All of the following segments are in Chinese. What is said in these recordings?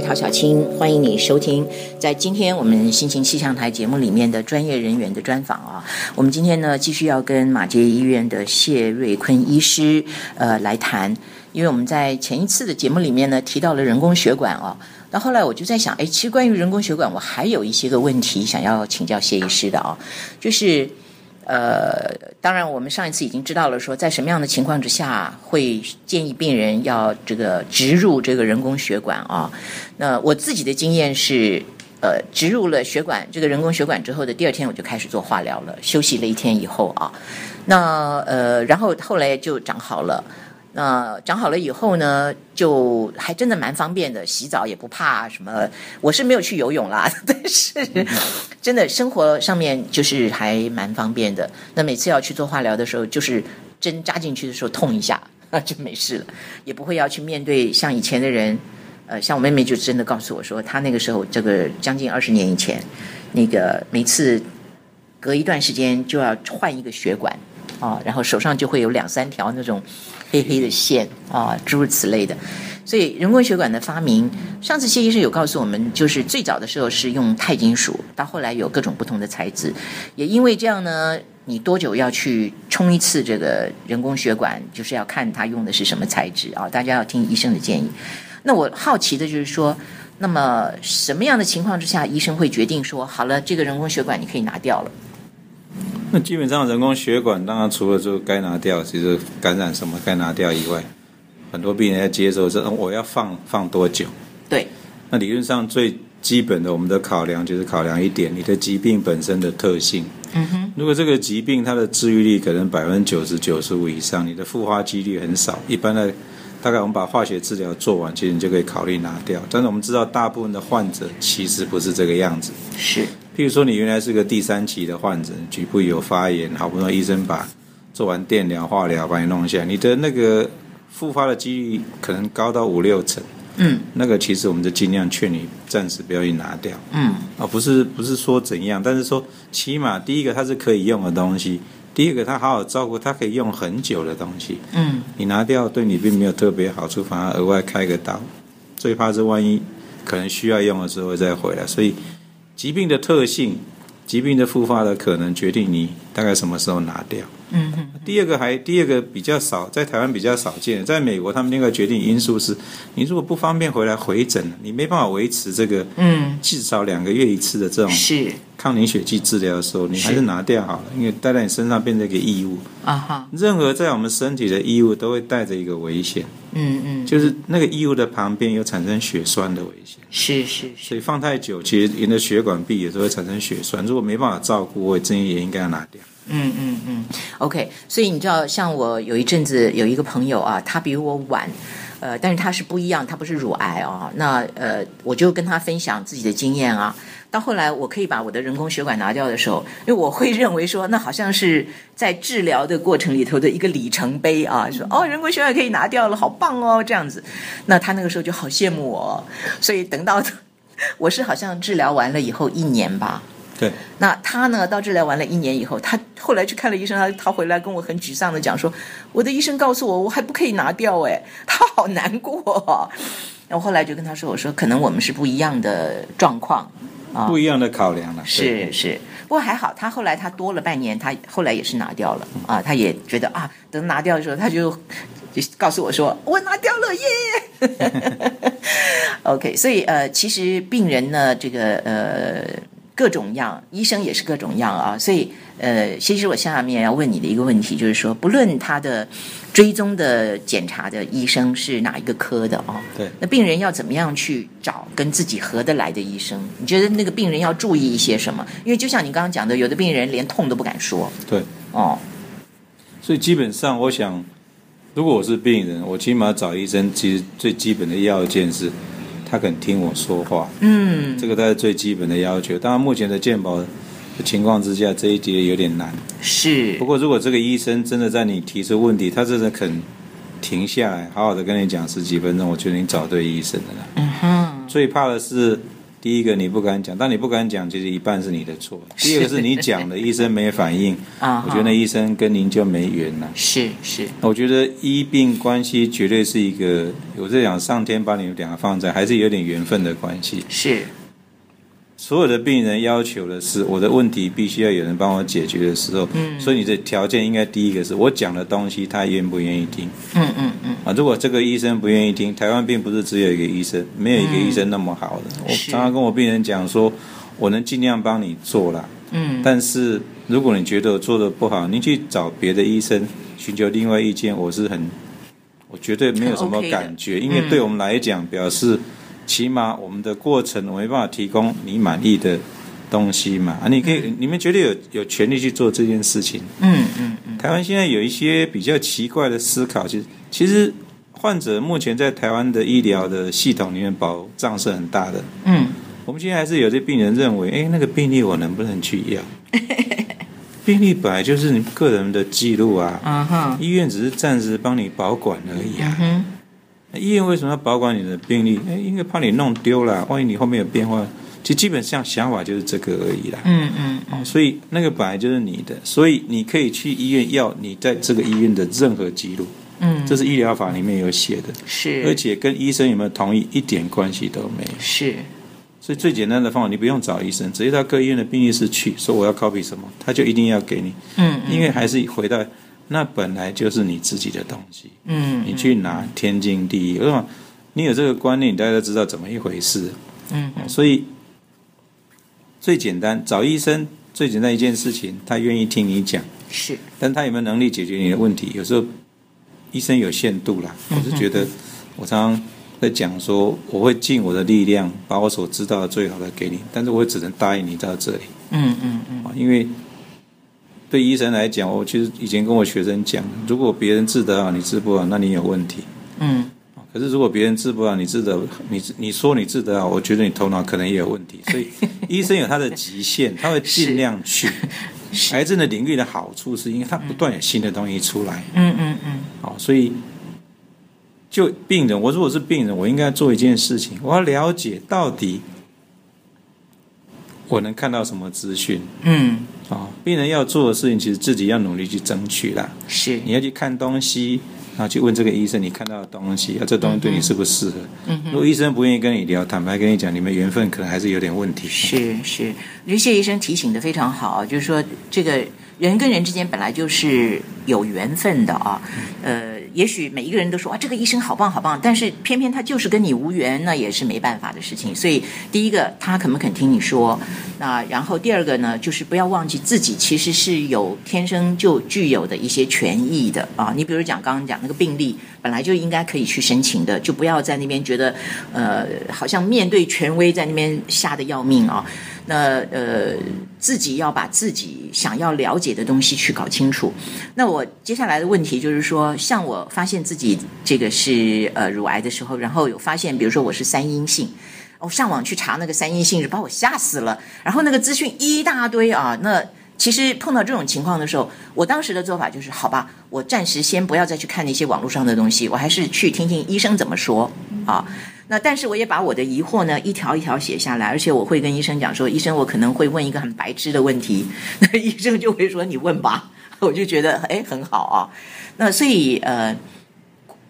陶小青，欢迎你收听在今天我们心情气象台节目里面的专业人员的专访啊。我们今天呢，继续要跟马街医院的谢瑞坤医师呃来谈，因为我们在前一次的节目里面呢提到了人工血管啊。到后来我就在想，哎，其实关于人工血管，我还有一些个问题想要请教谢医师的啊，就是呃，当然我们上一次已经知道了，说在什么样的情况之下会建议病人要这个植入这个人工血管啊。那我自己的经验是，呃，植入了血管这个人工血管之后的第二天我就开始做化疗了，休息了一天以后啊，那呃，然后后来就长好了。那长好了以后呢，就还真的蛮方便的，洗澡也不怕什么。我是没有去游泳啦，但是真的生活上面就是还蛮方便的。那每次要去做化疗的时候，就是针扎进去的时候痛一下，那 就没事了，也不会要去面对像以前的人。呃，像我妹妹就真的告诉我说，她那个时候这个将近二十年以前，那个每次隔一段时间就要换一个血管啊，然后手上就会有两三条那种。黑黑的线啊，诸如此类的，所以人工血管的发明，上次谢医生有告诉我们，就是最早的时候是用钛金属，到后来有各种不同的材质，也因为这样呢，你多久要去冲一次这个人工血管，就是要看他用的是什么材质啊，大家要听医生的建议。那我好奇的就是说，那么什么样的情况之下，医生会决定说，好了，这个人工血管你可以拿掉了？那基本上人工血管，当然除了就该拿掉，其实感染什么该拿掉以外，很多病人要接受这，我要放放多久？对。那理论上最基本的我们的考量就是考量一点，你的疾病本身的特性。嗯哼。如果这个疾病它的治愈率可能百分之九十九十五以上，你的复发几率很少，一般的大概我们把化学治疗做完，其实你就可以考虑拿掉。但是我们知道大部分的患者其实不是这个样子。是。譬如说，你原来是个第三期的患者，局部有发炎，好不容易医生把做完电疗、化疗把你弄下，你的那个复发的几率可能高到五六成。嗯，那个其实我们就尽量劝你暂时不要去拿掉。嗯，啊，不是不是说怎样，但是说起码第一个它是可以用的东西，第二个它好好照顾，它可以用很久的东西。嗯，你拿掉对你并没有特别好处，反而额外开个刀，最怕是万一可能需要用的时候再回来，所以。疾病的特性，疾病的复发的可能决定你大概什么时候拿掉。嗯嗯。第二个还第二个比较少，在台湾比较少见，在美国他们那个决定因素是，你如果不方便回来回诊，你没办法维持这个嗯至少两个月一次的这种是抗凝血剂治疗的时候，你还是拿掉好了，因为带在你身上变成一个异物啊哈。任何在我们身体的异物都会带着一个危险。嗯嗯。就是那个异物的旁边有产生血栓的危险。是是是，所以放太久，其实人的血管壁也是会产生血栓。如果没办法照顾，我建议也应该要拿掉。嗯嗯嗯，OK。所以你知道，像我有一阵子有一个朋友啊，他比我晚，呃，但是他是不一样，他不是乳癌啊。那呃，我就跟他分享自己的经验啊。到后来，我可以把我的人工血管拿掉的时候，因为我会认为说，那好像是在治疗的过程里头的一个里程碑啊。说哦，人工血管可以拿掉了，好棒哦，这样子。那他那个时候就好羡慕我，所以等到我是好像治疗完了以后一年吧。对。那他呢，到治疗完了一年以后，他后来去看了医生，他他回来跟我很沮丧的讲说，我的医生告诉我，我还不可以拿掉，哎，他好难过。然后后来就跟他说，我说可能我们是不一样的状况。不一样的考量了，是是，不过还好，他后来他多了半年，他后来也是拿掉了啊，他也觉得啊，等拿掉的时候，他就就告诉我说，我拿掉了耶。OK，所以呃，其实病人呢，这个呃。各种样，医生也是各种样啊，所以呃，其实我下面要问你的一个问题就是说，不论他的追踪的检查的医生是哪一个科的啊，对，那病人要怎么样去找跟自己合得来的医生？你觉得那个病人要注意一些什么？因为就像你刚刚讲的，有的病人连痛都不敢说，对，哦，所以基本上我想，如果我是病人，我起码找医生，其实最基本的要件是。他肯听我说话，嗯，这个才是最基本的要求。当然，目前的健保的情况之下，这一节有点难。是。不过，如果这个医生真的在你提出问题，他真的肯停下来，好好的跟你讲十几分钟，我觉得你找对医生了。嗯哼。最怕的是第一个你不敢讲，但你不敢讲，其实一半是你的错。第二个是你讲的，医生没反应 啊我觉得那医生跟您就没缘了。是是，我觉得医病关系绝对是一个，我在讲上天把你们两个放在，还是有点缘分的关系。是所有的病人要求的是，我的问题必须要有人帮我解决的时候，嗯，所以你的条件应该第一个是我讲的东西他愿不愿意听。嗯嗯嗯，啊？如果这个医生不愿意听，台湾并不是只有一个医生，没有一个医生那么好的。我常常跟我病人讲说，我能尽量帮你做啦，嗯。但是如果你觉得我做的不好，你去找别的医生寻求另外意见，我是很，我绝对没有 什么感觉，因为对我们来讲，表示起码我们的过程我没办法提供你满意的东西嘛。啊，你可以，你们绝对有有权利去做这件事情。嗯嗯嗯，台湾现在有一些比较奇怪的思考，其实其实患者目前在台湾的医疗的系统里面保障是很大的。嗯我们现在还是有些病人认为，哎，那个病例我能不能去要？病历本来就是你个人的记录啊，啊哈，医院只是暂时帮你保管而已啊。嗯那医院为什么要保管你的病历？哎，因为怕你弄丢了，万一你后面有变化，其实基本上想法就是这个而已啦。嗯嗯哦，所以那个本来就是你的，所以你可以去医院要你在这个医院的任何记录，嗯，这是医疗法里面有写的，是，而且跟医生有没有同意一点关系都没有。是所以最简单的方法，你不用找医生，直接到各医院的病历室去，说我要 copy 什么，他就一定要给你，嗯因为还是回到那本来就是你自己的东西，嗯你去拿天经地义。为什么？你有这个观念，大家都知道怎么一回事。嗯所以最简单找医生，最简单一件事情，他愿意听你讲，是但他有没有能力解决你的问题？有时候医生有限度啦。我是觉得，我常常在讲说，我会尽我的力量，把我所知道的最好的给你，但是我只能答应你到这里嗯嗯嗯啊，因为。对医生来讲，我其实以前跟我学生讲，如果别人治得好，你治不好，那你有问题。嗯可是如果别人治不好，你治得你你说你治得好，我觉得你头脑可能也有问题。所以 医生有他的极限，他会尽量去。癌症的领域的好处是因为它不断有新的东西出来，嗯嗯嗯，好，所以就病人，我如果是病人，我应该做一件事情，我要了解到底我能看到什么资讯嗯啊。病人要做的事情，其实自己要努力去争取啦。是你要去看东西，然后去问这个医生你看到的东西，啊，这东西对你适不适合？嗯如果医生不愿意跟你聊，坦白跟你讲，你们缘分可能还是有点问题。是是，我觉得谢医生提醒的非常好，就是说这个人跟人之间本来就是有缘分的啊，呃，也许每一个人都说啊，这个医生好棒好棒，但是偏偏他就是跟你无缘，那也是没办法的事情。所以第一个，他肯不肯听你说，那然后第二个呢，就是不要忘记自己其实是有天生就具有的一些权益的啊。你比如讲刚刚讲那个病例，本来就应该可以去申请的，就不要在那边觉得呃，好像面对权威在那边吓得要命啊。那呃，自己要把自己想要了解的东西去搞清楚。那我接下来的问题就是说，像我发现自己这个是呃乳癌的时候，然后有发现，比如说我是三阴性。我上网去查那个三阴性是，把我吓死了。然后那个资讯一大堆啊，那其实碰到这种情况的时候，我当时的做法就是，好吧，我暂时先不要再去看那些网络上的东西，我还是去听听医生怎么说啊。那但是我也把我的疑惑呢一条一条写下来，而且我会跟医生讲说，医生我可能会问一个很白痴的问题，那医生就会说你问吧，我就觉得哎很好啊。那所以呃，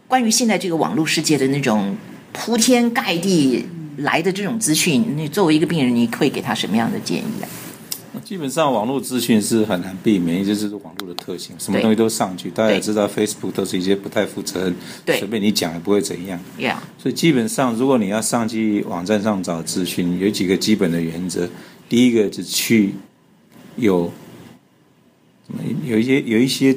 关于现在这个网络世界的那种铺天盖地来的这种资讯，你作为一个病人，你会给他什么样的建议啊？基本上网络资讯是很难避免，这就是网络的特性，什么对东西都上去。大家也知道，Facebook 都是一些不太负责任，随便你讲也不会怎样。Yeah，所以基本上，如果你要上去网站上找资讯，有几个基本的原则。第一个是去有有一些有一些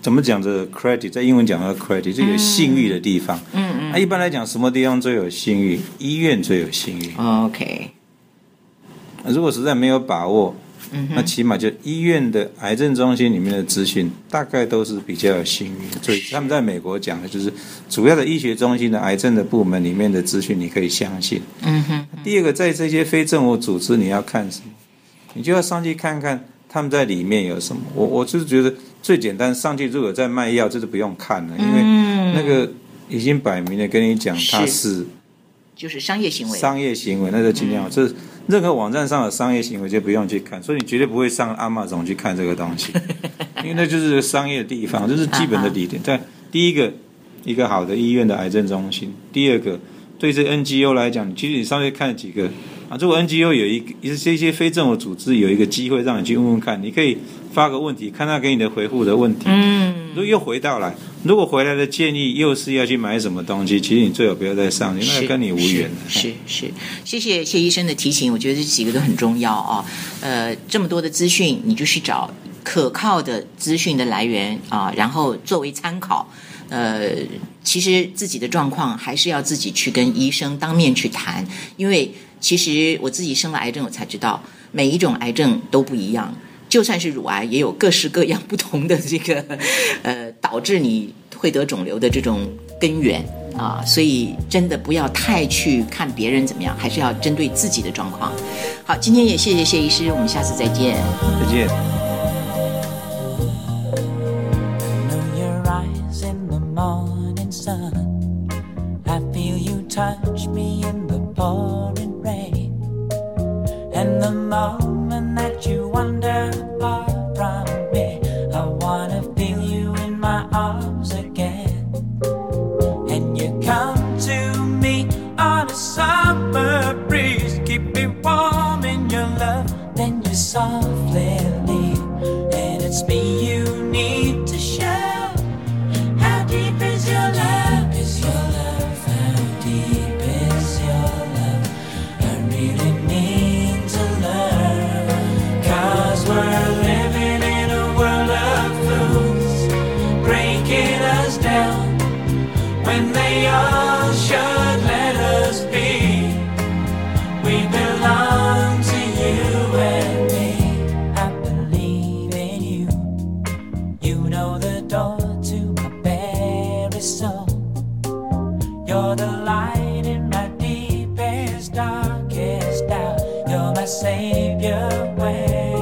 怎么讲的 credit，在英文讲的 credit，就有信誉的地方。嗯嗯那、一般来讲，什么地方最有信誉？医院最有信誉。，OK，如果实在没有把握，嗯那起码就医院的癌症中心里面的资讯，大概都是比较有信誉。所以他们在美国讲的就是主要的医学中心的癌症的部门里面的资讯，你可以相信。嗯哼，第二个，在这些非政府组织，你要看什么？你就要上去看看他们在里面有什么。我我就是觉得最简单，上去如果在卖药，这是不用看了，因为嗯那个已经摆明了跟你讲，它是是就是商业行为。商业行为那就尽量，这任何网站上的商业行为就不用去看，所以你绝对不会上阿玛总去看这个东西，因为那就是商业的地方，这是基本的理点。在第一个，一个好的医院的癌症中心；第二个，对这 NGO 来讲，其实你稍微看几个啊，如果 NGO 有一个，一些一些非政府组织有一个机会让你去问问看，你可以发个问题，看他给你的回复的问题。嗯，如果又回到来，如果回来的建议又是要去买什么东西，其实你最好不要再上去，那跟你无缘了。是是，谢谢谢医生的提醒，我觉得这几个都很重要啊。呃，这么多的资讯，你就去找可靠的资讯的来源啊，然后作为参考。呃，其实自己的状况还是要自己去跟医生当面去谈，因为其实我自己生了癌症，我才知道每一种癌症都不一样。就算是乳癌，也有各式各样不同的这个，呃，导致你会得肿瘤的这种根源啊，所以真的不要太去看别人怎么样，还是要针对自己的状况。好，今天也谢谢谢医师，我们下次再见。再见。know your eyes in the morning sun. I feel you touch me in the pouring rain. And the of keep you away.